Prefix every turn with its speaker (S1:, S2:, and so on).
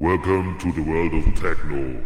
S1: Welcome to the world of techno.